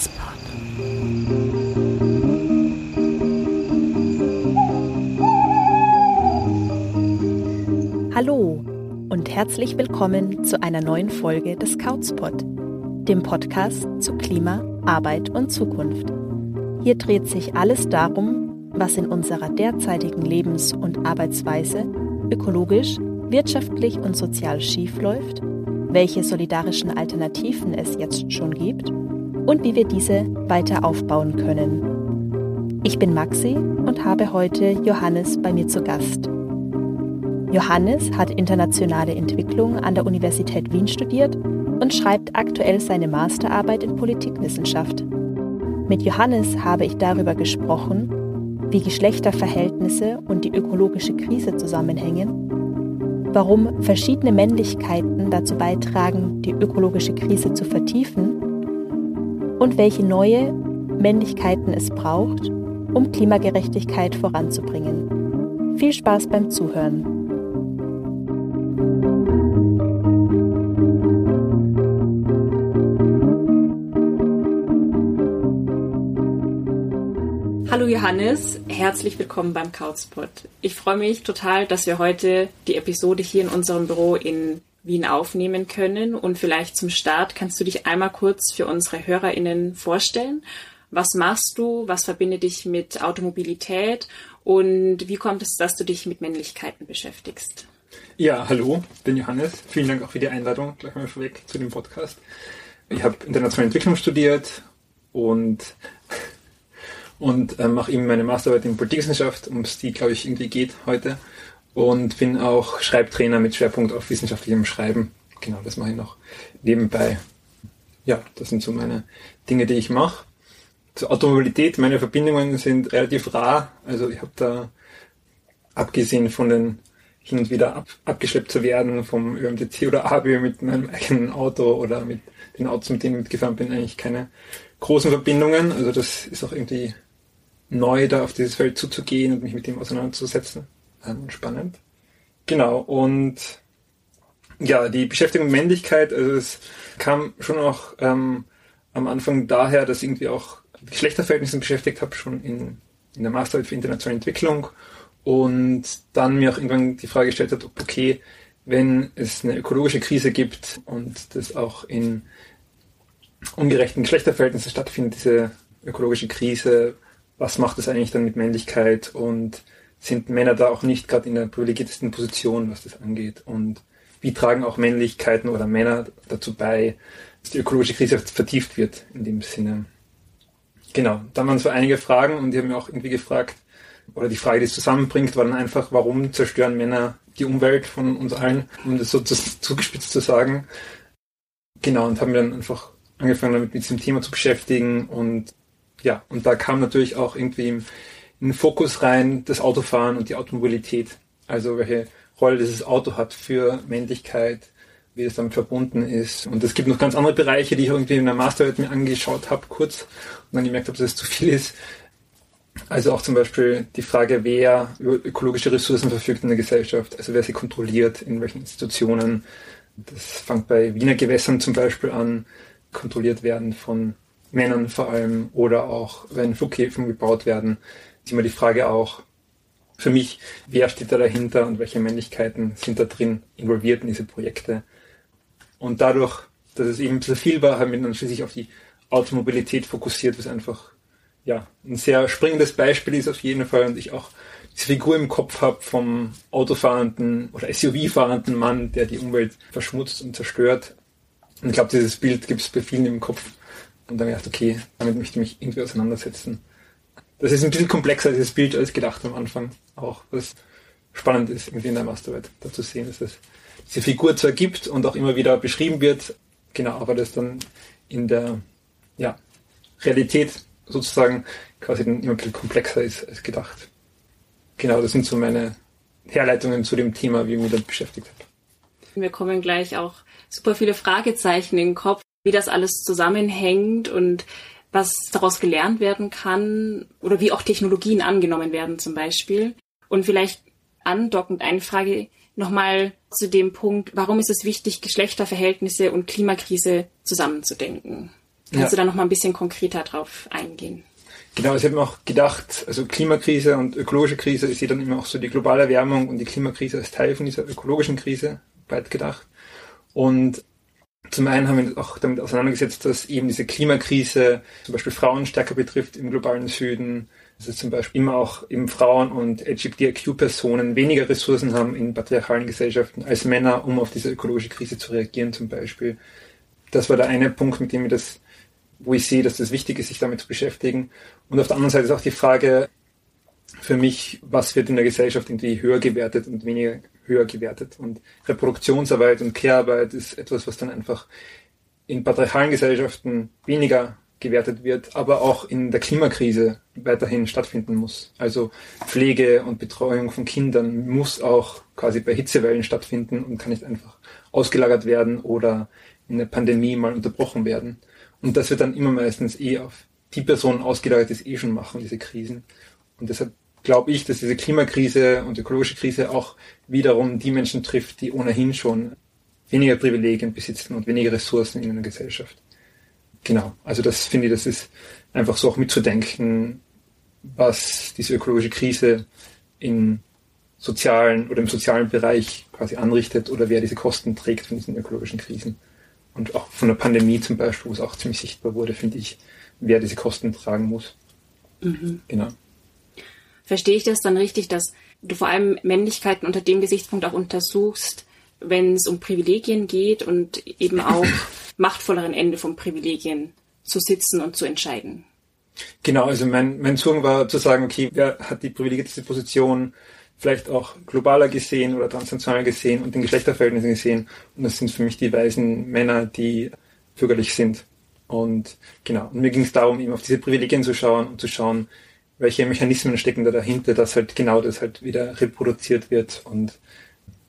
Couchspot. Hallo und herzlich willkommen zu einer neuen Folge des Couchspot, dem Podcast zu Klima, Arbeit und Zukunft. Hier dreht sich alles darum, was in unserer derzeitigen Lebens- und Arbeitsweise ökologisch, wirtschaftlich und sozial schiefläuft, welche solidarischen Alternativen es jetzt schon gibt und wie wir diese weiter aufbauen können. Ich bin Maxi und habe heute Johannes bei mir zu Gast. Johannes hat internationale Entwicklung an der Universität Wien studiert und schreibt aktuell seine Masterarbeit in Politikwissenschaft. Mit Johannes habe ich darüber gesprochen, wie Geschlechterverhältnisse und die ökologische Krise zusammenhängen, warum verschiedene Männlichkeiten dazu beitragen, die ökologische Krise zu vertiefen und welche neue Männlichkeiten es braucht, um Klimagerechtigkeit voranzubringen. Viel Spaß beim Zuhören. Hallo Johannes, herzlich willkommen beim Couchspot. Ich freue mich total, dass wir heute die Episode hier in unserem Büro in Wien aufnehmen können. Und vielleicht zum Start kannst du dich einmal kurz für unsere HörerInnen vorstellen. Was machst du? Was verbindet dich mit Automobilität? Und wie kommt es, dass du dich mit Männlichkeiten beschäftigst? Ja, hallo, bin Johannes. Vielen Dank auch für die Einladung gleich mal vorweg zu dem Podcast. Ich habe internationale Entwicklung studiert und, und äh, mache eben meine Masterarbeit in Politikwissenschaft, um es die, glaube ich, irgendwie geht heute und bin auch Schreibtrainer mit Schwerpunkt auf wissenschaftlichem Schreiben. Genau, das mache ich noch nebenbei. Ja, das sind so meine Dinge, die ich mache. Zur Automobilität, meine Verbindungen sind relativ rar. Also ich habe da, abgesehen von den hin und wieder ab, abgeschleppt zu werden vom ÖMTC oder ABÖ mit meinem eigenen Auto oder mit den Autos, mit denen ich mitgefahren bin, eigentlich keine großen Verbindungen. Also das ist auch irgendwie neu, da auf dieses Feld zuzugehen und mich mit dem auseinanderzusetzen ähm, spannend. Genau, und ja, die Beschäftigung mit Männlichkeit, also es kam schon auch ähm, am Anfang daher, dass ich irgendwie auch Geschlechterverhältnissen beschäftigt habe, schon in, in der Masterarbeit für internationale Entwicklung und dann mir auch irgendwann die Frage gestellt hat, okay, wenn es eine ökologische Krise gibt und das auch in ungerechten Geschlechterverhältnissen stattfindet, diese ökologische Krise, was macht das eigentlich dann mit Männlichkeit und sind Männer da auch nicht gerade in der privilegiertesten Position, was das angeht. Und wie tragen auch Männlichkeiten oder Männer dazu bei, dass die ökologische Krise vertieft wird in dem Sinne. Genau, dann waren so einige Fragen und die haben mir auch irgendwie gefragt, oder die Frage, die es zusammenbringt, war dann einfach, warum zerstören Männer die Umwelt von uns allen, um das so zugespitzt zu sagen. Genau, und haben dann einfach angefangen damit mit diesem Thema zu beschäftigen und ja, und da kam natürlich auch irgendwie im in den Fokus rein, das Autofahren und die Automobilität. Also welche Rolle dieses Auto hat für Männlichkeit, wie es damit verbunden ist. Und es gibt noch ganz andere Bereiche, die ich irgendwie in der Masterarbeit mir angeschaut habe, kurz, und dann gemerkt habe, dass es zu viel ist. Also auch zum Beispiel die Frage, wer über ökologische Ressourcen verfügt in der Gesellschaft, also wer sie kontrolliert, in welchen Institutionen. Das fängt bei Wiener Gewässern zum Beispiel an, kontrolliert werden von Männern vor allem, oder auch wenn Flughäfen gebaut werden, ist immer die Frage auch für mich, wer steht da dahinter und welche Männlichkeiten sind da drin involviert in diese Projekte. Und dadurch, dass es eben so viel war, haben wir dann schließlich auf die Automobilität fokussiert, was einfach ja ein sehr springendes Beispiel ist auf jeden Fall und ich auch diese Figur im Kopf habe vom autofahrenden oder SUV-fahrenden Mann, der die Umwelt verschmutzt und zerstört. Und ich glaube, dieses Bild gibt es bei vielen im Kopf. Und dann habe ich gedacht, okay, damit möchte ich mich irgendwie auseinandersetzen das ist ein bisschen komplexer, dieses Bild, als gedacht am Anfang auch. Was spannend ist, irgendwie in der Masterarbeit da zu sehen, dass es diese Figur zwar gibt und auch immer wieder beschrieben wird, genau, aber das dann in der ja, Realität sozusagen quasi dann immer ein bisschen komplexer ist als gedacht. Genau, das sind so meine Herleitungen zu dem Thema, wie ich mich damit beschäftigt habe. Wir kommen gleich auch super viele Fragezeichen in den Kopf, wie das alles zusammenhängt und was daraus gelernt werden kann oder wie auch Technologien angenommen werden zum Beispiel. Und vielleicht andockend eine Frage nochmal zu dem Punkt, warum ist es wichtig, Geschlechterverhältnisse und Klimakrise zusammenzudenken? Kannst ja. du da noch mal ein bisschen konkreter drauf eingehen? Genau, ich habe mir auch gedacht, also Klimakrise und ökologische Krise, ich sehe dann immer auch so die globale Erwärmung und die Klimakrise als Teil von dieser ökologischen Krise weit gedacht. Und zum einen haben wir uns auch damit auseinandergesetzt, dass eben diese Klimakrise zum Beispiel Frauen stärker betrifft im globalen Süden, es zum Beispiel immer auch eben Frauen und LGBTIQ-Personen weniger Ressourcen haben in patriarchalen Gesellschaften als Männer, um auf diese ökologische Krise zu reagieren zum Beispiel. Das war der eine Punkt, mit dem wir das, wo ich sehe, dass das wichtig ist, sich damit zu beschäftigen. Und auf der anderen Seite ist auch die Frage für mich, was wird in der Gesellschaft irgendwie höher gewertet und weniger höher gewertet. Und Reproduktionsarbeit und Care-Arbeit ist etwas, was dann einfach in patriarchalen Gesellschaften weniger gewertet wird, aber auch in der Klimakrise weiterhin stattfinden muss. Also Pflege und Betreuung von Kindern muss auch quasi bei Hitzewellen stattfinden und kann nicht einfach ausgelagert werden oder in der Pandemie mal unterbrochen werden. Und das wird dann immer meistens eh auf die Personen ausgelagert, die es eh schon machen, diese Krisen. Und deshalb glaube ich, dass diese Klimakrise und ökologische Krise auch wiederum die Menschen trifft, die ohnehin schon weniger Privilegien besitzen und weniger Ressourcen in einer Gesellschaft. Genau, also das finde ich, das ist einfach so auch mitzudenken, was diese ökologische Krise in sozialen oder im sozialen Bereich quasi anrichtet oder wer diese Kosten trägt von diesen ökologischen Krisen. Und auch von der Pandemie zum Beispiel, wo es auch ziemlich sichtbar wurde, finde ich, wer diese Kosten tragen muss. Mhm. Genau. Verstehe ich das dann richtig, dass du vor allem Männlichkeiten unter dem Gesichtspunkt auch untersuchst, wenn es um Privilegien geht und eben auch machtvolleren Ende von Privilegien zu sitzen und zu entscheiden? Genau, also mein, mein Zugang war zu sagen, okay, wer hat die privilegierte Position vielleicht auch globaler gesehen oder transnational gesehen und den Geschlechterverhältnissen gesehen. Und das sind für mich die weißen Männer, die bürgerlich sind. Und genau, und mir ging es darum, eben auf diese Privilegien zu schauen und zu schauen, welche Mechanismen stecken da dahinter, dass halt genau das halt wieder reproduziert wird und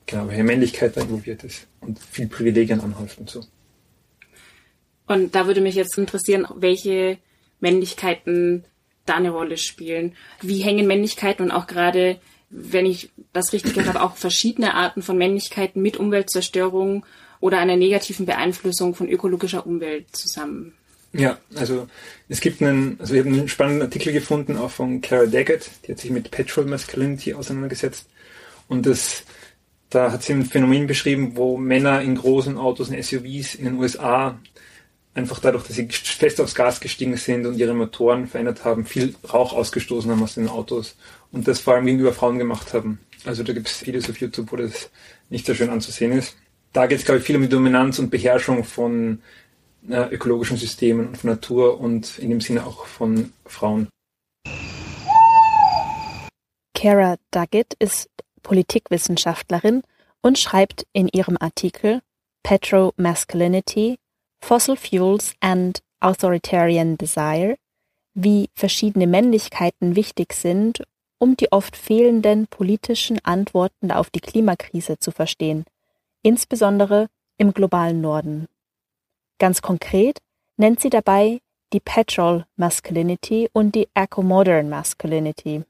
genau, welche Männlichkeit da involviert ist und viel Privilegien anhäuft und so. Und da würde mich jetzt interessieren, welche Männlichkeiten da eine Rolle spielen. Wie hängen Männlichkeiten und auch gerade, wenn ich das richtig gehört habe, auch verschiedene Arten von Männlichkeiten mit Umweltzerstörung oder einer negativen Beeinflussung von ökologischer Umwelt zusammen? Ja, also es gibt einen, also ich habe einen spannenden Artikel gefunden, auch von Cara Daggett, die hat sich mit Petrol Masculinity auseinandergesetzt. Und das, da hat sie ein Phänomen beschrieben, wo Männer in großen Autos, in SUVs in den USA einfach dadurch, dass sie fest aufs Gas gestiegen sind und ihre Motoren verändert haben, viel Rauch ausgestoßen haben aus den Autos und das vor allem gegenüber Frauen gemacht haben. Also da gibt es Videos auf YouTube, wo das nicht so schön anzusehen ist. Da geht es, glaube ich, viel um die Dominanz und Beherrschung von äh, ökologischen Systemen und von Natur und in dem Sinne auch von Frauen. Kara Duggett ist Politikwissenschaftlerin und schreibt in ihrem Artikel Petro Masculinity, Fossil Fuels and Authoritarian Desire, wie verschiedene Männlichkeiten wichtig sind, um die oft fehlenden politischen Antworten auf die Klimakrise zu verstehen, insbesondere im globalen Norden. Ganz konkret nennt sie dabei die Petrol Masculinity und die Eco-Modern Masculinity.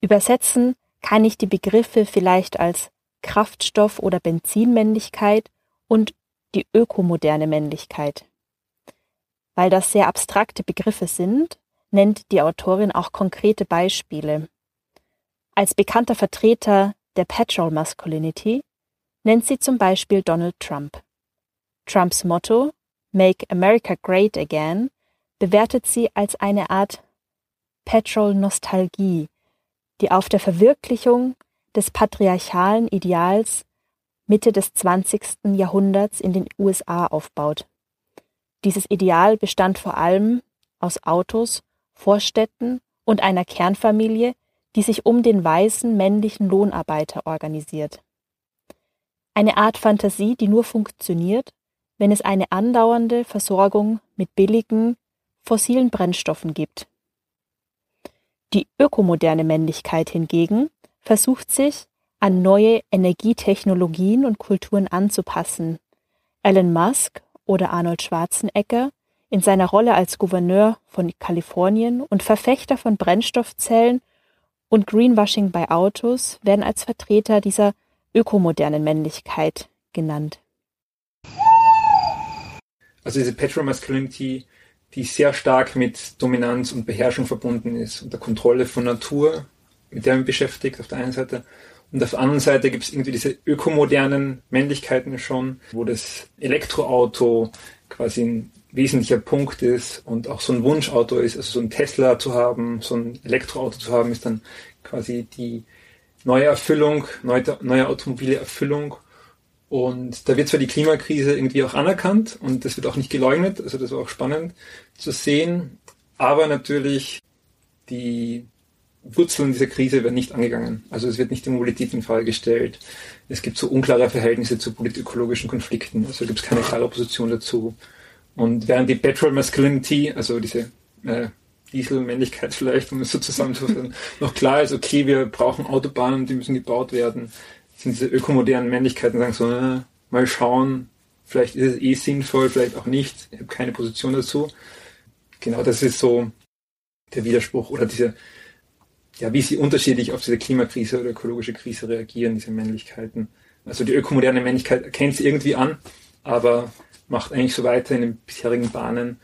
Übersetzen kann ich die Begriffe vielleicht als Kraftstoff- oder Benzinmännlichkeit und die ökomoderne Männlichkeit. Weil das sehr abstrakte Begriffe sind, nennt die Autorin auch konkrete Beispiele. Als bekannter Vertreter der Petrol Masculinity nennt sie zum Beispiel Donald Trump. Trumps Motto Make America Great Again bewertet sie als eine Art Petrol-Nostalgie, die auf der Verwirklichung des patriarchalen Ideals Mitte des 20. Jahrhunderts in den USA aufbaut. Dieses Ideal bestand vor allem aus Autos, Vorstädten und einer Kernfamilie, die sich um den weißen männlichen Lohnarbeiter organisiert. Eine Art Fantasie, die nur funktioniert, wenn es eine andauernde Versorgung mit billigen, fossilen Brennstoffen gibt. Die ökomoderne Männlichkeit hingegen versucht sich an neue Energietechnologien und Kulturen anzupassen. Elon Musk oder Arnold Schwarzenegger in seiner Rolle als Gouverneur von Kalifornien und Verfechter von Brennstoffzellen und Greenwashing bei Autos werden als Vertreter dieser ökomodernen Männlichkeit genannt. Also diese Petromasculinity die sehr stark mit Dominanz und Beherrschung verbunden ist und der Kontrolle von Natur, mit der man beschäftigt auf der einen Seite. Und auf der anderen Seite gibt es irgendwie diese ökomodernen Männlichkeiten schon, wo das Elektroauto quasi ein wesentlicher Punkt ist und auch so ein Wunschauto ist, also so ein Tesla zu haben, so ein Elektroauto zu haben, ist dann quasi die neue Erfüllung, neue, neue automobile Erfüllung. Und da wird zwar die Klimakrise irgendwie auch anerkannt und das wird auch nicht geleugnet, also das war auch spannend zu sehen, aber natürlich die Wurzeln dieser Krise werden nicht angegangen. Also es wird nicht die Mobilität in Frage gestellt. Es gibt so unklare Verhältnisse zu politökologischen Konflikten, also gibt es keine klare Position dazu. Und während die Petrol Masculinity, also diese äh, Dieselmännlichkeit vielleicht, um es so zusammenzufassen, noch klar ist, okay, wir brauchen Autobahnen, die müssen gebaut werden, sind diese ökomodernen Männlichkeiten, sagen so, äh, mal schauen, vielleicht ist es eh sinnvoll, vielleicht auch nicht, ich habe keine Position dazu. Genau, das ist so der Widerspruch oder diese, ja, wie sie unterschiedlich auf diese Klimakrise oder ökologische Krise reagieren, diese Männlichkeiten. Also die ökomoderne Männlichkeit erkennt sie irgendwie an, aber macht eigentlich so weiter in den bisherigen Bahnen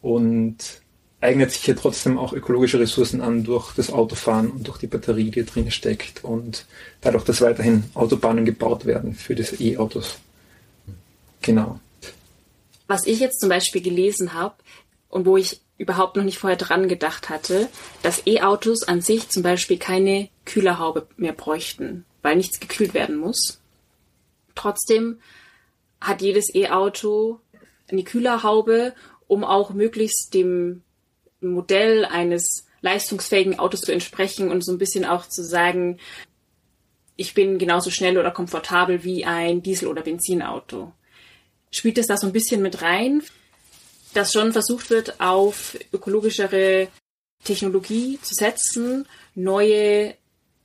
und eignet sich ja trotzdem auch ökologische Ressourcen an durch das Autofahren und durch die Batterie, die drin steckt und dadurch, dass weiterhin Autobahnen gebaut werden für diese E-Autos. Genau. Was ich jetzt zum Beispiel gelesen habe und wo ich überhaupt noch nicht vorher dran gedacht hatte, dass E-Autos an sich zum Beispiel keine Kühlerhaube mehr bräuchten, weil nichts gekühlt werden muss. Trotzdem hat jedes E-Auto eine Kühlerhaube, um auch möglichst dem Modell eines leistungsfähigen Autos zu entsprechen und so ein bisschen auch zu sagen, ich bin genauso schnell oder komfortabel wie ein Diesel- oder Benzinauto. Spielt es da so ein bisschen mit rein, dass schon versucht wird, auf ökologischere Technologie zu setzen, neue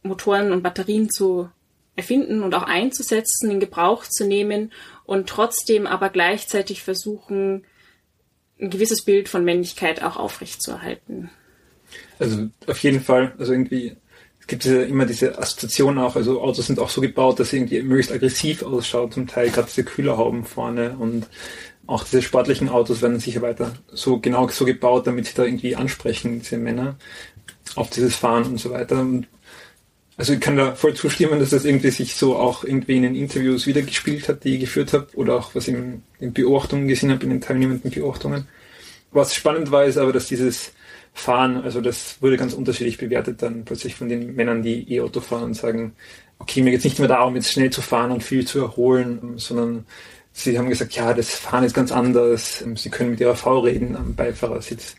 Motoren und Batterien zu erfinden und auch einzusetzen, in Gebrauch zu nehmen und trotzdem aber gleichzeitig versuchen, ein gewisses Bild von Männlichkeit auch aufrechtzuerhalten. Also auf jeden Fall, also irgendwie, es gibt ja immer diese Assoziation auch, also Autos sind auch so gebaut, dass sie irgendwie möglichst aggressiv ausschaut, zum Teil gerade diese Kühlerhauben vorne und auch diese sportlichen Autos werden sicher weiter so genau so gebaut, damit sie da irgendwie ansprechen, diese Männer, auf dieses Fahren und so weiter. Und also ich kann da voll zustimmen, dass das irgendwie sich so auch irgendwie in den Interviews wiedergespielt hat, die ich geführt habe, oder auch was ich in den Beobachtungen gesehen habe, in den teilnehmenden Beobachtungen. Was spannend war, ist aber, dass dieses Fahren, also das wurde ganz unterschiedlich bewertet dann plötzlich von den Männern, die E-Auto fahren und sagen, okay, mir geht es nicht mehr darum, jetzt schnell zu fahren und viel zu erholen, sondern sie haben gesagt, ja, das Fahren ist ganz anders. Sie können mit ihrer Frau reden am Beifahrersitz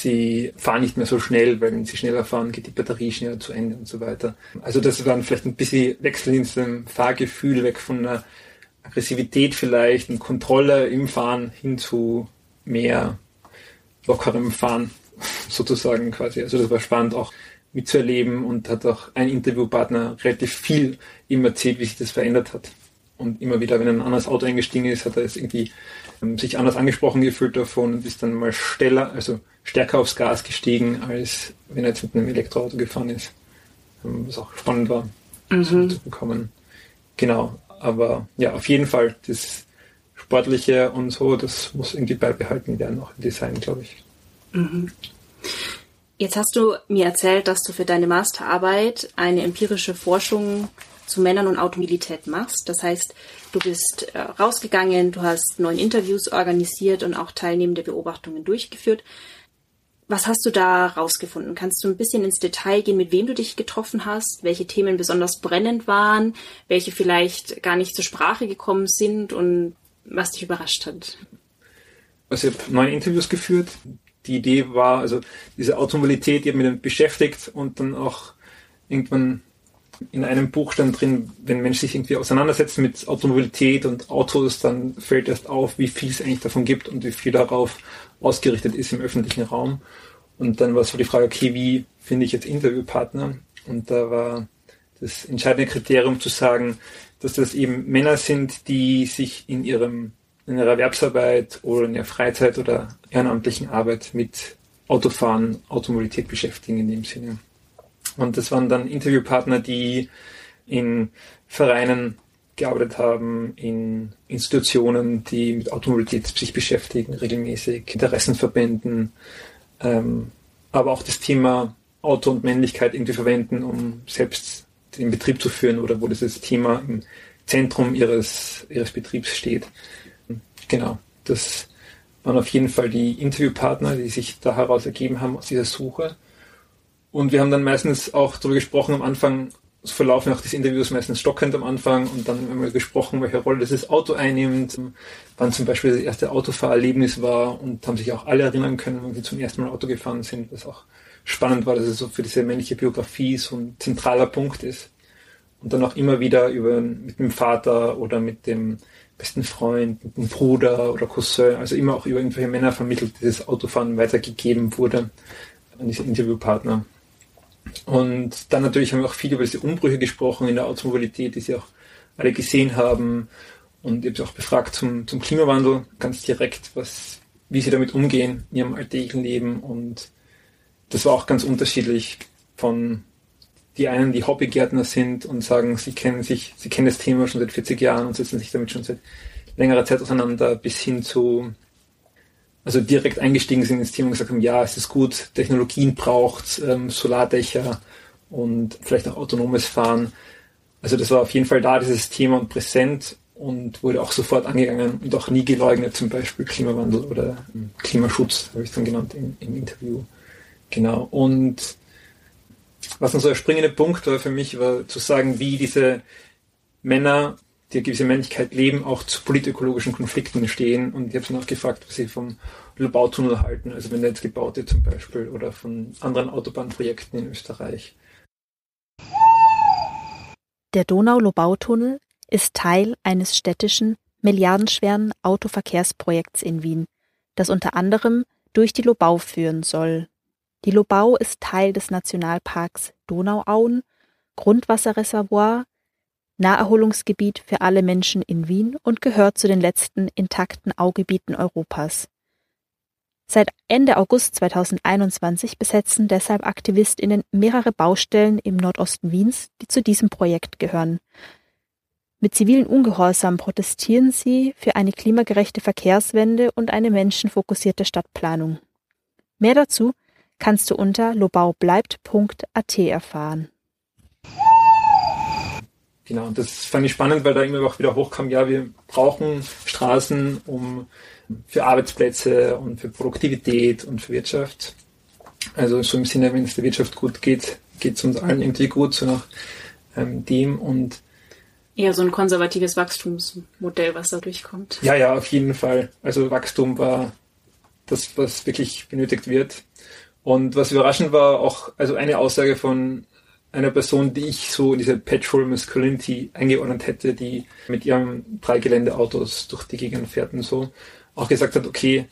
sie fahren nicht mehr so schnell, weil wenn sie schneller fahren, geht die Batterie schneller zu Ende und so weiter. Also das war vielleicht ein bisschen Wechsel in dem Fahrgefühl, weg von einer Aggressivität vielleicht und Kontrolle im Fahren hin zu mehr lockerem Fahren sozusagen quasi. Also das war spannend auch mitzuerleben und hat auch ein Interviewpartner relativ viel ihm erzählt, wie sich das verändert hat. Und immer wieder, wenn ein anderes Auto eingestiegen ist, hat er es irgendwie ähm, sich anders angesprochen gefühlt davon und ist dann mal schneller, also stärker aufs Gas gestiegen, als wenn er jetzt mit einem Elektroauto gefahren ist. Was auch spannend war, mhm. zu bekommen. Genau, aber ja, auf jeden Fall, das Sportliche und so, das muss irgendwie beibehalten werden, auch im Design, glaube ich. Mhm. Jetzt hast du mir erzählt, dass du für deine Masterarbeit eine empirische Forschung zu Männern und Automobilität machst. Das heißt, du bist äh, rausgegangen, du hast neun Interviews organisiert und auch teilnehmende Beobachtungen durchgeführt. Was hast du da rausgefunden? Kannst du ein bisschen ins Detail gehen, mit wem du dich getroffen hast, welche Themen besonders brennend waren, welche vielleicht gar nicht zur Sprache gekommen sind und was dich überrascht hat? Also ich habe neun Interviews geführt. Die Idee war, also diese Automobilität, die hat mich dann beschäftigt und dann auch irgendwann in einem Buch stand drin, wenn Menschen sich irgendwie auseinandersetzen mit Automobilität und Autos, dann fällt erst auf, wie viel es eigentlich davon gibt und wie viel darauf ausgerichtet ist im öffentlichen Raum. Und dann war so die Frage, okay, wie finde ich jetzt Interviewpartner? Und da war das entscheidende Kriterium zu sagen, dass das eben Männer sind, die sich in ihrem in ihrer Erwerbsarbeit oder in ihrer Freizeit oder ehrenamtlichen Arbeit mit Autofahren, Automobilität beschäftigen in dem Sinne. Und das waren dann Interviewpartner, die in Vereinen gearbeitet haben in Institutionen, die mit Automobilität sich beschäftigen, regelmäßig, Interessenverbänden, ähm, aber auch das Thema Auto und Männlichkeit irgendwie verwenden, um selbst den Betrieb zu führen oder wo dieses Thema im Zentrum ihres, ihres Betriebs steht. Genau, das waren auf jeden Fall die Interviewpartner, die sich da heraus ergeben haben aus dieser Suche. Und wir haben dann meistens auch darüber gesprochen am Anfang, es verlaufen auch diese Interviews meistens stockend am Anfang und dann haben wir gesprochen, welche Rolle das Auto einnimmt, wann zum Beispiel das erste Autofahrerlebnis war und haben sich auch alle erinnern können, wenn sie zum ersten Mal Auto gefahren sind, was auch spannend war, dass es so für diese männliche Biografie so ein zentraler Punkt ist. Und dann auch immer wieder über mit dem Vater oder mit dem besten Freund, mit dem Bruder oder Cousin, also immer auch über irgendwelche Männer vermittelt, dieses Autofahren weitergegeben wurde an diese Interviewpartner. Und dann natürlich haben wir auch viel über diese Umbrüche gesprochen in der Automobilität, die Sie auch alle gesehen haben. Und ich habe auch befragt zum, zum Klimawandel ganz direkt, was, wie Sie damit umgehen in Ihrem alltäglichen Leben. Und das war auch ganz unterschiedlich von die einen, die Hobbygärtner sind und sagen, sie kennen sich, sie kennen das Thema schon seit 40 Jahren und setzen sich damit schon seit längerer Zeit auseinander, bis hin zu also direkt eingestiegen sind ins Thema und gesagt haben, ja, es ist gut, Technologien braucht, ähm, Solardächer und vielleicht auch autonomes Fahren. Also das war auf jeden Fall da, dieses Thema und präsent und wurde auch sofort angegangen und auch nie geleugnet, zum Beispiel Klimawandel oder ähm, Klimaschutz, habe ich dann genannt im, im Interview. Genau. Und was dann so der springende Punkt war für mich, war zu sagen, wie diese Männer die gewisse Männlichkeit leben, auch zu politökologischen Konflikten stehen. Und ich habe sie noch gefragt, was sie vom Lobautunnel halten, also wenn der jetzt gebaut wird zum Beispiel, oder von anderen Autobahnprojekten in Österreich. Der Donau-Lobautunnel ist Teil eines städtischen, milliardenschweren Autoverkehrsprojekts in Wien, das unter anderem durch die Lobau führen soll. Die Lobau ist Teil des Nationalparks Donauauen, Grundwasserreservoir, Naherholungsgebiet für alle Menschen in Wien und gehört zu den letzten intakten Augebieten Europas. Seit Ende August 2021 besetzen deshalb AktivistInnen mehrere Baustellen im Nordosten Wiens, die zu diesem Projekt gehören. Mit zivilen Ungehorsam protestieren sie für eine klimagerechte Verkehrswende und eine menschenfokussierte Stadtplanung. Mehr dazu kannst du unter lobaubleibt.at erfahren. Genau, und das fand ich spannend, weil da immer auch wieder hochkam, ja, wir brauchen Straßen um für Arbeitsplätze und für Produktivität und für Wirtschaft. Also so im Sinne, wenn es der Wirtschaft gut geht, geht es uns allen irgendwie gut, so nach ähm, dem und Eher so ein konservatives Wachstumsmodell, was da durchkommt. Ja, ja, auf jeden Fall. Also Wachstum war das, was wirklich benötigt wird. Und was überraschend war, auch, also eine Aussage von einer Person, die ich so in diese Petrol Masculinity eingeordnet hätte, die mit ihren drei Geländeautos durch die Gegend fährt und so, auch gesagt hat, okay,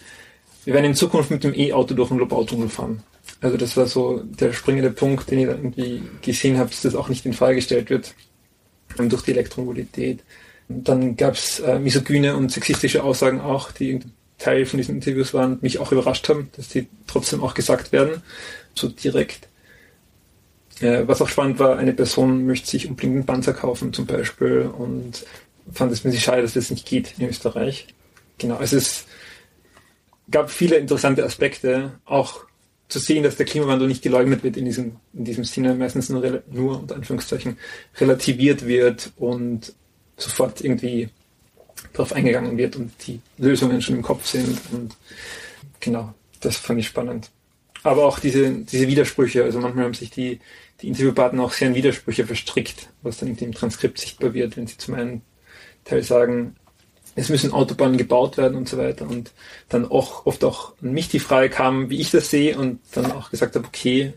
wir werden in Zukunft mit dem E-Auto durch den Lobautunnel fahren. Also das war so der springende Punkt, den ich dann irgendwie gesehen habe, dass das auch nicht in Frage gestellt wird durch die Elektromobilität. Und dann gab es äh, misogyne und sexistische Aussagen auch, die Teil von diesen Interviews waren mich auch überrascht haben, dass die trotzdem auch gesagt werden, so direkt. Äh, was auch spannend war, eine Person möchte sich unbedingt einen Panzer kaufen zum Beispiel und fand es mir sich schade, dass das nicht geht in Österreich. Genau, es gab viele interessante Aspekte, auch zu sehen, dass der Klimawandel nicht geleugnet wird in diesem, in diesem Sinne, meistens nur, nur unter Anführungszeichen relativiert wird und sofort irgendwie darauf eingegangen wird und die Lösungen schon im Kopf sind und genau, das fand ich spannend. Aber auch diese, diese Widersprüche, also manchmal haben sich die die Interviewpartner auch sehr in Widersprüche verstrickt, was dann im Transkript sichtbar wird, wenn sie zum einen Teil sagen, es müssen Autobahnen gebaut werden und so weiter und dann auch oft auch an mich die Frage kam, wie ich das sehe und dann auch gesagt habe, okay,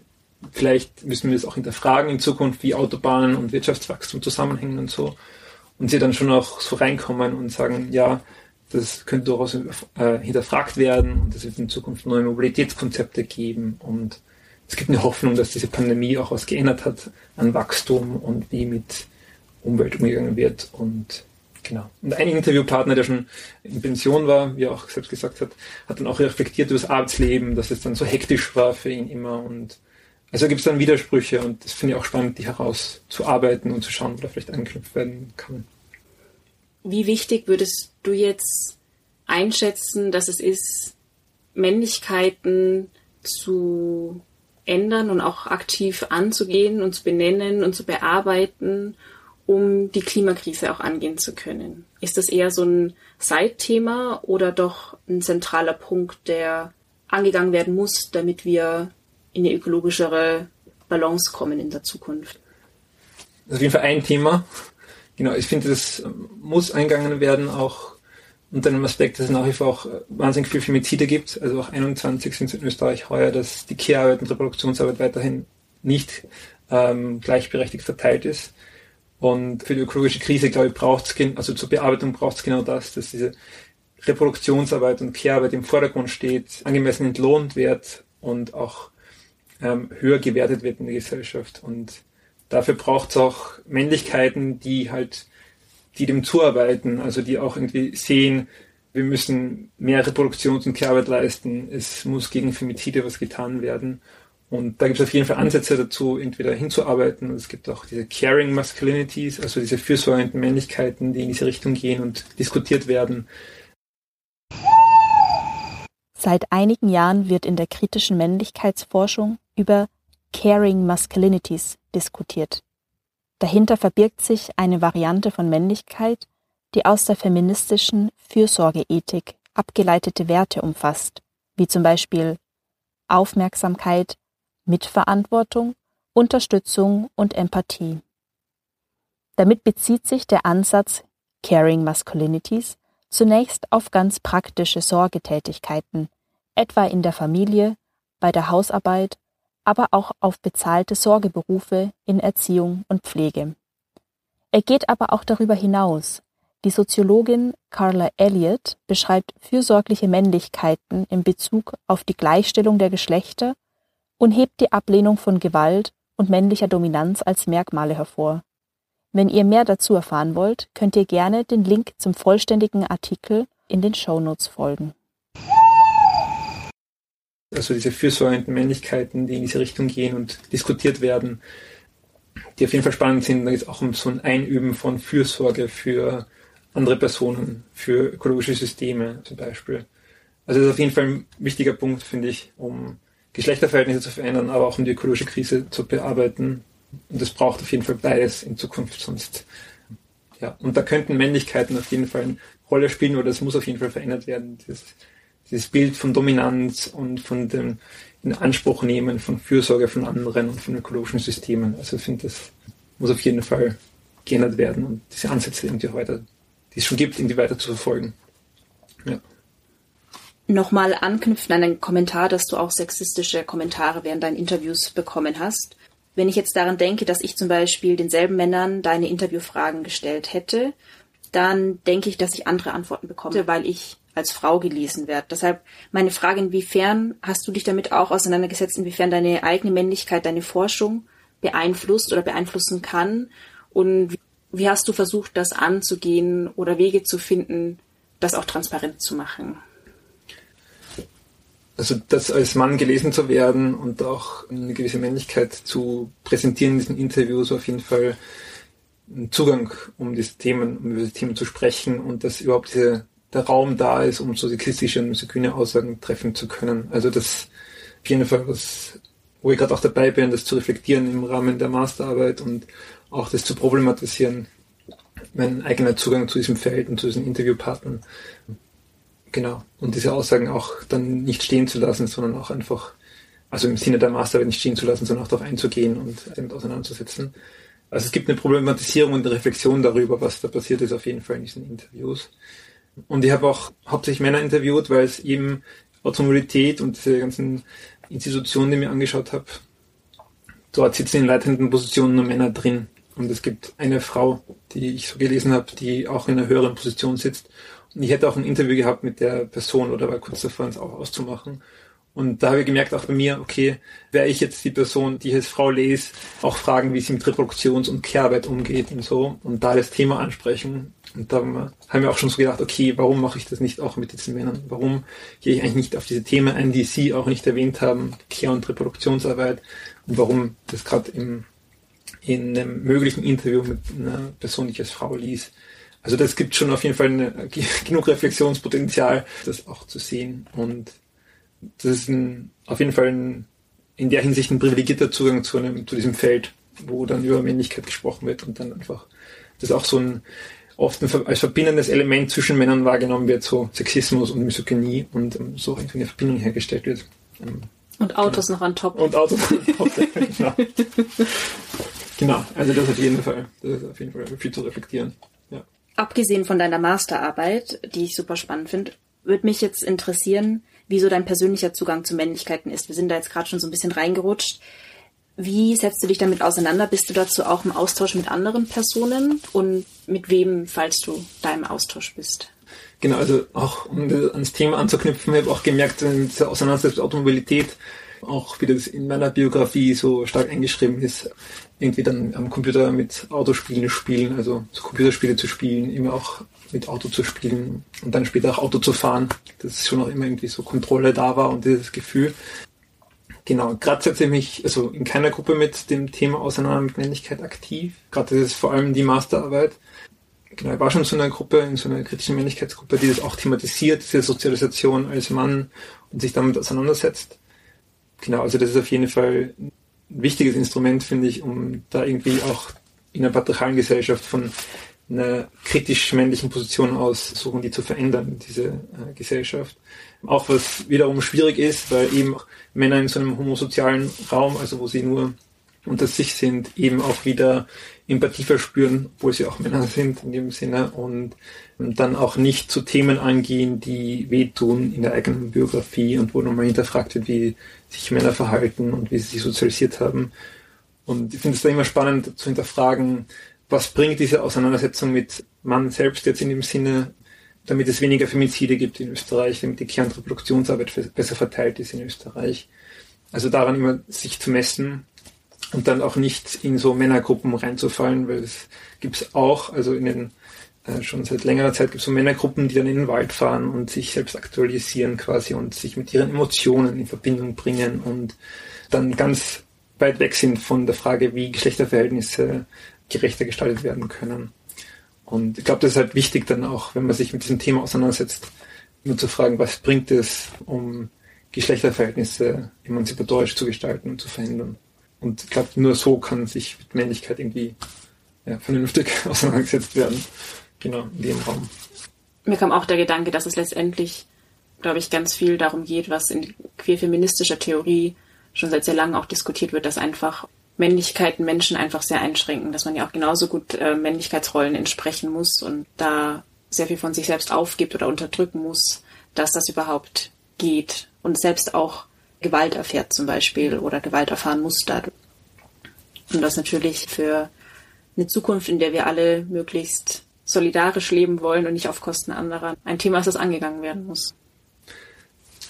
vielleicht müssen wir das auch hinterfragen in Zukunft, wie Autobahnen und Wirtschaftswachstum zusammenhängen und so. Und sie dann schon auch so reinkommen und sagen, ja, das könnte durchaus äh, hinterfragt werden und es wird in Zukunft neue Mobilitätskonzepte geben und es gibt eine Hoffnung, dass diese Pandemie auch was geändert hat an Wachstum und wie mit Umwelt umgegangen wird. Und genau. Und ein Interviewpartner, der schon in Pension war, wie er auch selbst gesagt hat, hat dann auch reflektiert über das Arbeitsleben, dass es dann so hektisch war für ihn immer. Und also gibt es dann Widersprüche und das finde ich auch spannend, die herauszuarbeiten und zu schauen, wo da vielleicht angeknüpft werden kann. Wie wichtig würdest du jetzt einschätzen, dass es ist, Männlichkeiten zu ändern und auch aktiv anzugehen und zu benennen und zu bearbeiten, um die Klimakrise auch angehen zu können? Ist das eher so ein Seitthema oder doch ein zentraler Punkt, der angegangen werden muss, damit wir in eine ökologischere Balance kommen in der Zukunft? Das ist auf jeden Fall ein Thema. Genau, ich finde, das muss eingegangen werden, auch unter einem Aspekt, dass es nach wie vor auch wahnsinnig viel Femizide gibt. Also auch 21 sind es in Österreich heuer, dass die Care-Arbeit und Reproduktionsarbeit weiterhin nicht ähm, gleichberechtigt verteilt ist. Und für die ökologische Krise, glaube ich, braucht es, also zur Bearbeitung braucht es genau das, dass diese Reproduktionsarbeit und Care-Arbeit im Vordergrund steht, angemessen entlohnt wird und auch ähm, höher gewertet wird in der Gesellschaft. Und dafür braucht es auch Männlichkeiten, die halt, die dem zuarbeiten, also die auch irgendwie sehen, wir müssen mehr Reproduktions- und Kehrarbeit leisten, es muss gegen Femizide was getan werden. Und da gibt es auf jeden Fall Ansätze dazu, entweder hinzuarbeiten. Es gibt auch diese Caring Masculinities, also diese fürsorgenden Männlichkeiten, die in diese Richtung gehen und diskutiert werden. Seit einigen Jahren wird in der kritischen Männlichkeitsforschung über Caring Masculinities diskutiert. Dahinter verbirgt sich eine Variante von Männlichkeit, die aus der feministischen Fürsorgeethik abgeleitete Werte umfasst, wie zum Beispiel Aufmerksamkeit, Mitverantwortung, Unterstützung und Empathie. Damit bezieht sich der Ansatz Caring Masculinities zunächst auf ganz praktische Sorgetätigkeiten, etwa in der Familie, bei der Hausarbeit, aber auch auf bezahlte Sorgeberufe in Erziehung und Pflege. Er geht aber auch darüber hinaus. Die Soziologin Carla Elliott beschreibt fürsorgliche Männlichkeiten in Bezug auf die Gleichstellung der Geschlechter und hebt die Ablehnung von Gewalt und männlicher Dominanz als Merkmale hervor. Wenn ihr mehr dazu erfahren wollt, könnt ihr gerne den Link zum vollständigen Artikel in den Shownotes folgen. Also diese fürsorgenden Männlichkeiten, die in diese Richtung gehen und diskutiert werden, die auf jeden Fall spannend sind. Da geht es auch um so ein Einüben von Fürsorge für andere Personen, für ökologische Systeme zum Beispiel. Also das ist auf jeden Fall ein wichtiger Punkt, finde ich, um Geschlechterverhältnisse zu verändern, aber auch um die ökologische Krise zu bearbeiten. Und es braucht auf jeden Fall beides in Zukunft, sonst ja. Und da könnten Männlichkeiten auf jeden Fall eine Rolle spielen oder es muss auf jeden Fall verändert werden. Dieses, dieses Bild von Dominanz und von dem in Anspruch nehmen von Fürsorge von anderen und von ökologischen Systemen. Also ich finde, das muss auf jeden Fall geändert werden und diese Ansätze irgendwie weiter, die es schon gibt, irgendwie weiter zu verfolgen. Ja nochmal anknüpfen an einen Kommentar, dass du auch sexistische Kommentare während deinen Interviews bekommen hast. Wenn ich jetzt daran denke, dass ich zum Beispiel denselben Männern deine Interviewfragen gestellt hätte, dann denke ich, dass ich andere Antworten bekomme, weil ich als Frau gelesen werde. Deshalb meine Frage, inwiefern hast du dich damit auch auseinandergesetzt, inwiefern deine eigene Männlichkeit deine Forschung beeinflusst oder beeinflussen kann und wie hast du versucht, das anzugehen oder Wege zu finden, das auch transparent zu machen? also das als Mann gelesen zu werden und auch eine gewisse Männlichkeit zu präsentieren in diesen Interviews auf jeden Fall ein Zugang, um diese Themen, um diese Themen zu sprechen und dass überhaupt diese, der Raum da ist, um so sexistische und misogyne Aussagen treffen zu können. Also das auf jeden Fall was, wo ich gerade auch dabei bin, das zu reflektieren im Rahmen der Masterarbeit und auch das zu problematisieren, mein eigener Zugang zu diesem Feld und zu diesen Interviewpartnern. Genau. Und diese Aussagen auch dann nicht stehen zu lassen, sondern auch einfach, also im Sinne der Masterarbeit nicht stehen zu lassen, sondern auch darauf einzugehen und damit auseinanderzusetzen. Also es gibt eine Problematisierung und eine Reflexion darüber, was da passiert ist, auf jeden Fall in diesen Interviews. Und ich habe auch hauptsächlich Männer interviewt, weil es eben Automobilität und diese ganzen Institutionen, die ich mir angeschaut habe, dort sitzen in leitenden Positionen nur Männer drin. Und es gibt eine Frau, die ich so gelesen habe, die auch in einer höheren Position sitzt ich hätte auch ein Interview gehabt mit der Person oder war kurz davor, es auch auszumachen. Und da habe ich gemerkt, auch bei mir, okay, wäre ich jetzt die Person, die ich als Frau lese, auch fragen, wie sie mit Reproduktions- und Kehrarbeit umgeht und so und da das Thema ansprechen. Und da haben wir auch schon so gedacht, okay, warum mache ich das nicht auch mit diesen Männern? Warum gehe ich eigentlich nicht auf diese Themen ein, die Sie auch nicht erwähnt haben, Kehr- und Reproduktionsarbeit und warum das gerade in einem möglichen Interview mit einer Person, die ich als Frau lies, Also das gibt schon auf jeden Fall eine, genug Reflexionspotenzial, das auch zu sehen. Und das ist ein, auf jeden Fall ein, in der Hinsicht ein privilegierter Zugang zu, einem, zu diesem Feld, wo dann über Männlichkeit gesprochen wird und dann einfach das auch so ein oft als verbindendes Element zwischen Männern wahrgenommen wird, so Sexismus und Misogynie und um, so irgendwie eine Verbindung hergestellt wird. Um, und Autos genau. noch an top. Und Autos noch an top, genau. genau, also das auf jeden Fall. Das ist auf jeden Fall viel zu reflektieren. Ja. Abgesehen von deiner Masterarbeit, die ich super spannend finde, würde mich jetzt interessieren, wieso dein persönlicher Zugang zu Männlichkeiten ist. Wir sind da jetzt gerade schon so ein bisschen reingerutscht. Wie setzt du dich damit auseinander? Bist du dazu auch im Austausch mit anderen Personen und mit wem, falls du da im Austausch bist? Genau, also auch um ans Thema anzuknüpfen, ich habe auch gemerkt, in dieser Auseinandersetzung mit Automobilität, auch wie das in meiner Biografie so stark eingeschrieben ist, irgendwie dann am Computer mit Autospielen spielen, also so Computerspiele zu spielen, immer auch mit Auto zu spielen und dann später auch Auto zu fahren, dass schon auch immer irgendwie so Kontrolle da war und dieses Gefühl. Genau, gerade setze ich mich also in keiner Gruppe mit dem Thema auseinander mit Männlichkeit aktiv. Gerade das ist vor allem die Masterarbeit. Genau, ich war schon in so einer Gruppe, in so einer kritischen Männlichkeitsgruppe, die das auch thematisiert, diese Sozialisation als Mann und sich damit auseinandersetzt. Genau, also das ist auf jeden Fall ein wichtiges Instrument, finde ich, um da irgendwie auch in einer patriarchalen Gesellschaft von einer kritisch männlichen Position aus suchen, die zu verändern, diese äh, Gesellschaft. Auch was wiederum schwierig ist, weil eben Männer in so einem homosozialen Raum, also wo sie nur unter sich sind, eben auch wieder Empathie verspüren, obwohl sie auch Männer sind in dem Sinne und dann auch nicht zu Themen eingehen, die wehtun in der eigenen Biografie und wo nochmal hinterfragt wird, wie sich Männer verhalten und wie sie sich sozialisiert haben. Und ich finde es da immer spannend zu hinterfragen, was bringt diese Auseinandersetzung mit Mann selbst jetzt in dem Sinne damit es weniger Femizide gibt in Österreich, damit die Kernreproduktionsarbeit besser verteilt ist in Österreich. Also daran immer sich zu messen und dann auch nicht in so Männergruppen reinzufallen, weil es gibt es auch, also in den äh, schon seit längerer Zeit gibt es so Männergruppen, die dann in den Wald fahren und sich selbst aktualisieren quasi und sich mit ihren Emotionen in Verbindung bringen und dann ganz weit weg sind von der Frage, wie Geschlechterverhältnisse gerechter gestaltet werden können. Und ich glaube, das ist halt wichtig dann auch, wenn man sich mit diesem Thema auseinandersetzt, nur zu fragen, was bringt es, um Geschlechterverhältnisse emanzipatorisch zu gestalten und zu verhindern. Und ich glaube, nur so kann sich mit Männlichkeit irgendwie ja, vernünftig auseinandergesetzt werden. Genau, in dem Raum. Mir kam auch der Gedanke, dass es letztendlich, glaube ich, ganz viel darum geht, was in queerfeministischer Theorie schon seit sehr langem auch diskutiert wird, dass einfach Männlichkeiten Menschen einfach sehr einschränken, dass man ja auch genauso gut äh, Männlichkeitsrollen entsprechen muss und da sehr viel von sich selbst aufgibt oder unterdrücken muss, dass das überhaupt geht und selbst auch Gewalt erfährt zum Beispiel oder Gewalt erfahren muss dadurch. Und das natürlich für eine Zukunft, in der wir alle möglichst solidarisch leben wollen und nicht auf Kosten anderer, ein Thema ist, das angegangen werden muss.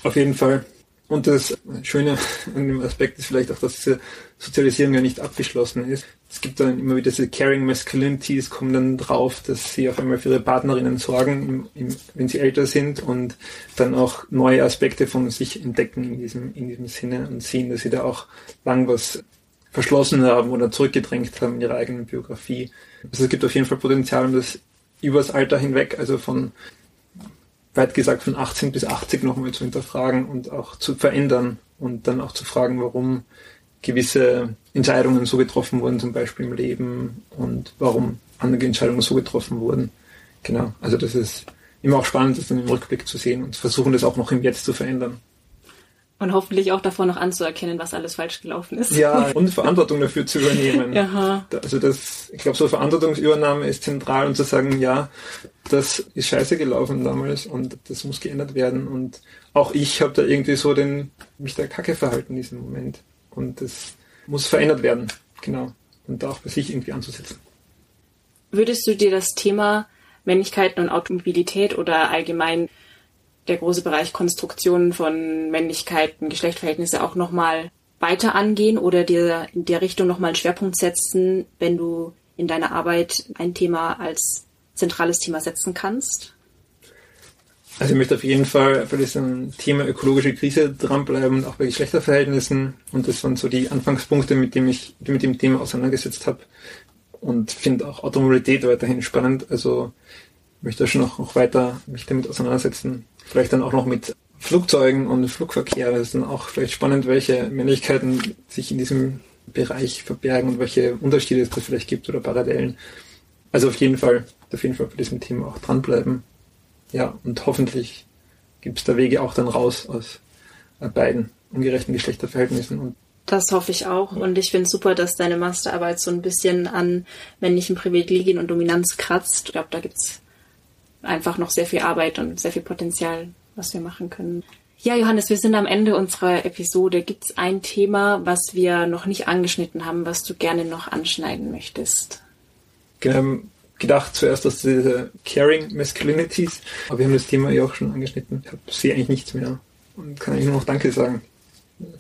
Auf jeden Fall. Und das Schöne an dem Aspekt ist vielleicht auch, dass diese Sozialisierung ja nicht abgeschlossen ist. Es gibt dann immer wieder diese Caring Masculinities, kommen dann drauf, dass sie auf einmal für ihre Partnerinnen sorgen, im, im, wenn sie älter sind und dann auch neue Aspekte von sich entdecken in diesem, in diesem Sinne und sehen, dass sie da auch lang was verschlossen haben oder zurückgedrängt haben in ihrer eigenen Biografie. Also es gibt auf jeden Fall Potenzial, um das übers Alter hinweg, also von weit gesagt von 18 bis 80 nochmal zu hinterfragen und auch zu verändern und dann auch zu fragen, warum gewisse Entscheidungen so getroffen wurden, zum Beispiel im Leben und warum andere Entscheidungen so getroffen wurden. Genau, also das ist immer auch spannend, das dann im Rückblick zu sehen und versuchen, das auch noch im Jetzt zu verändern. Und hoffentlich auch davor noch anzuerkennen, was alles falsch gelaufen ist. Ja, und Verantwortung dafür zu übernehmen. Aha. Also das, ich glaube, so Verantwortungsübernahme ist zentral und zu sagen, ja, das ist scheiße gelaufen damals und das muss geändert werden. Und auch ich habe da irgendwie so den, mich da kacke verhalten in diesem Moment. Und das muss verändert werden. Genau. Und da auch bei sich irgendwie anzusetzen. Würdest du dir das Thema Männlichkeiten und Automobilität oder allgemein der große Bereich Konstruktionen von Männlichkeiten, Geschlechtsverhältnisse auch nochmal weiter angehen oder dir in der Richtung nochmal einen Schwerpunkt setzen, wenn du in deiner Arbeit ein Thema als zentrales Thema setzen kannst? Also ich möchte auf jeden Fall bei diesem Thema ökologische Krise dranbleiben, auch bei Geschlechterverhältnissen. Und das waren so die Anfangspunkte, mit dem ich mit dem Thema auseinandergesetzt habe. und finde auch Automobilität weiterhin spannend. Also möchte schon noch, noch weiter mich damit auseinandersetzen. Vielleicht dann auch noch mit Flugzeugen und Flugverkehr. Das ist dann auch vielleicht spannend, welche Männlichkeiten sich in diesem Bereich verbergen und welche Unterschiede es da vielleicht gibt oder Parallelen. Also auf jeden Fall, auf jeden Fall bei diesem Thema auch dranbleiben. Ja, und hoffentlich gibt es da Wege auch dann raus aus beiden ungerechten Geschlechterverhältnissen. Und das hoffe ich auch. Und ich finde es super, dass deine Masterarbeit so ein bisschen an männlichen Privilegien und Dominanz kratzt. Ich glaube, da gibt es einfach noch sehr viel Arbeit und sehr viel Potenzial, was wir machen können. Ja, Johannes, wir sind am Ende unserer Episode. Gibt es ein Thema, was wir noch nicht angeschnitten haben, was du gerne noch anschneiden möchtest? Genau, gedacht zuerst, dass diese Caring Masculinities, aber wir haben das Thema ja auch schon angeschnitten. Ich sehe eigentlich nichts mehr und kann eigentlich nur noch Danke sagen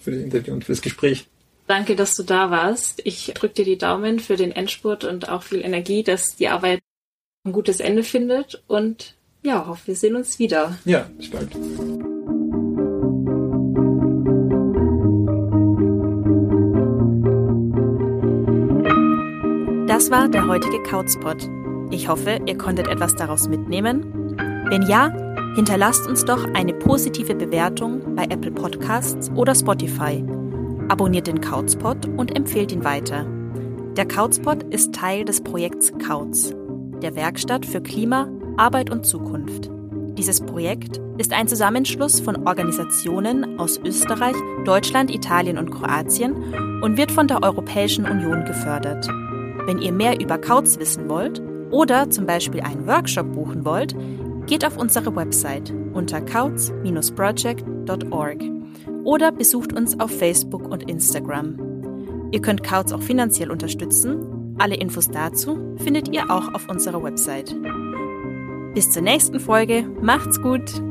für das Interview und für das Gespräch. Danke, dass du da warst. Ich drücke dir die Daumen für den Endspurt und auch viel Energie, dass die Arbeit ein gutes Ende findet und ja, hoffe, wir sehen uns wieder. Ja, bis bald. Das war der heutige Couchspot. Ich hoffe, ihr konntet etwas daraus mitnehmen. Wenn ja, hinterlasst uns doch eine positive Bewertung bei Apple Podcasts oder Spotify. Abonniert den Couchspot und empfehlt ihn weiter. Der Couchspot ist Teil des Projekts Couch, der Werkstatt für Klima, Arbeit und Zukunft. Dieses Projekt ist ein Zusammenschluss von Organisationen aus Österreich, Deutschland, Italien und Kroatien und wird von der Europäischen Union gefördert. Wenn ihr mehr über Kauz wissen wollt oder zum Beispiel einen Workshop buchen wollt, geht auf unsere Website unter kauz-project.org oder besucht uns auf Facebook und Instagram. Ihr könnt Kauz auch finanziell unterstützen. Alle Infos dazu findet ihr auch auf unserer Website. Bis zur nächsten Folge. Macht's gut!